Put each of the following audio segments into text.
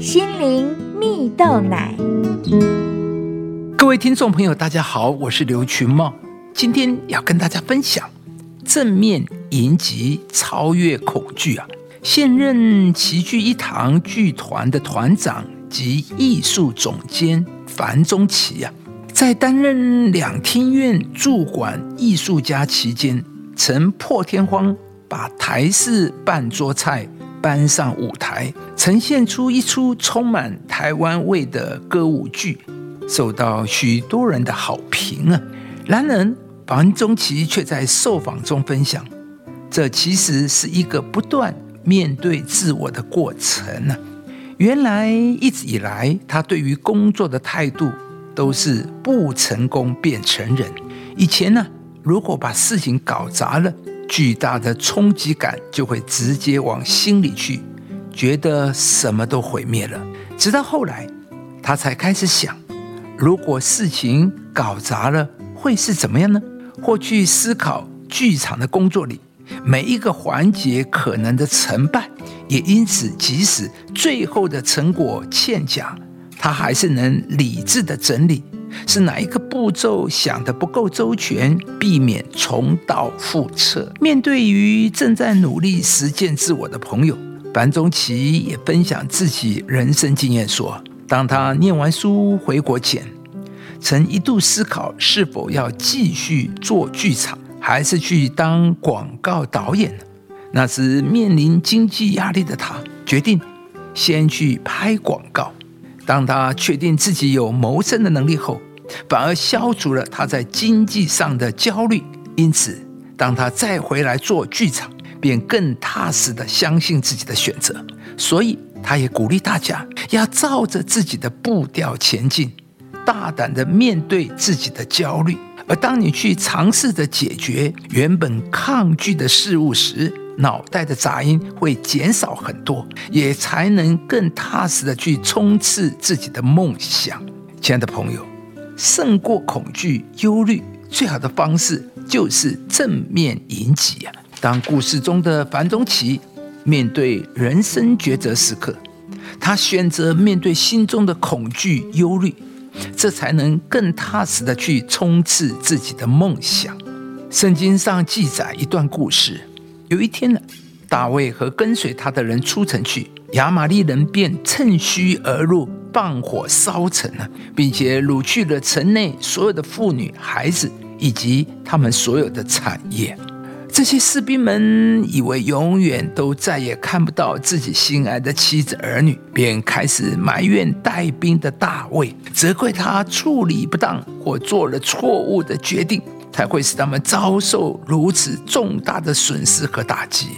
心灵蜜豆奶。各位听众朋友，大家好，我是刘群茂，今天要跟大家分享正面迎击超越恐惧啊！现任齐聚一堂剧团的团长及艺术总监樊中奇啊，在担任两厅院驻馆艺术家期间，曾破天荒把台式半桌菜。搬上舞台，呈现出一出充满台湾味的歌舞剧，受到许多人的好评啊。然而，樊中奇却在受访中分享，这其实是一个不断面对自我的过程呢。原来一直以来，他对于工作的态度都是不成功便成仁。以前呢，如果把事情搞砸了，巨大的冲击感就会直接往心里去，觉得什么都毁灭了。直到后来，他才开始想，如果事情搞砸了，会是怎么样呢？或去思考剧场的工作里每一个环节可能的成败，也因此，即使最后的成果欠佳，他还是能理智的整理。是哪一个步骤想的不够周全，避免重蹈覆辙？面对于正在努力实践自我的朋友，樊中奇也分享自己人生经验，说：当他念完书回国前，曾一度思考是否要继续做剧场，还是去当广告导演？那时面临经济压力的他，决定先去拍广告。当他确定自己有谋生的能力后，反而消除了他在经济上的焦虑。因此，当他再回来做剧场，便更踏实的相信自己的选择。所以，他也鼓励大家要照着自己的步调前进，大胆的面对自己的焦虑。而当你去尝试着解决原本抗拒的事物时，脑袋的杂音会减少很多，也才能更踏实的去冲刺自己的梦想。亲爱的朋友，胜过恐惧、忧虑，最好的方式就是正面迎击啊！当故事中的樊中奇面对人生抉择时刻，他选择面对心中的恐惧、忧虑。这才能更踏实的去冲刺自己的梦想。圣经上记载一段故事：有一天呢，大卫和跟随他的人出城去，亚玛利人便趁虚而入，放火烧城了，并且掳去了城内所有的妇女、孩子以及他们所有的产业。这些士兵们以为永远都再也看不到自己心爱的妻子儿女，便开始埋怨带兵的大卫，责怪他处理不当或做了错误的决定，才会使他们遭受如此重大的损失和打击。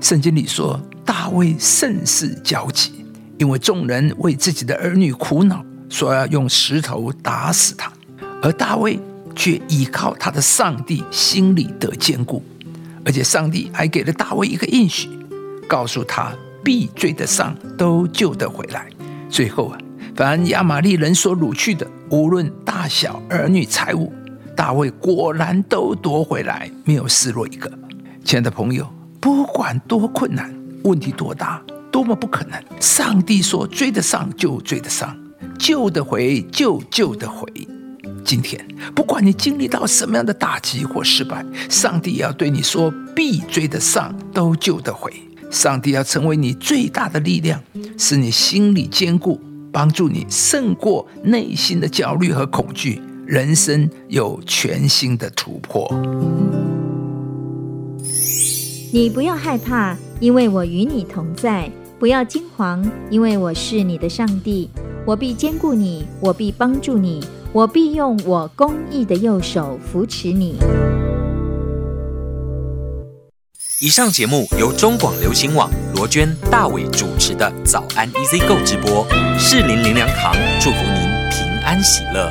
圣经里说，大卫甚是焦急，因为众人为自己的儿女苦恼，说要用石头打死他，而大卫却依靠他的上帝，心里得坚固。而且上帝还给了大卫一个应许，告诉他必追得上，都救得回来。最后啊，凡亚玛利人所掳去的，无论大小儿女财物，大卫果然都夺回来，没有失落一个。亲爱的朋友，不管多困难，问题多大，多么不可能，上帝说追得上就追得上，救得回就救得回。今天，不管你经历到什么样的打击或失败，上帝要对你说：必追得上，都救得回。上帝要成为你最大的力量，使你心里坚固，帮助你胜过内心的焦虑和恐惧，人生有全新的突破。你不要害怕，因为我与你同在；不要惊慌，因为我是你的上帝。我必兼顾你，我必帮助你。我必用我公义的右手扶持你。以上节目由中广流行网罗娟、大伟主持的早安 EZ 购直播，适林林良堂祝福您平安喜乐。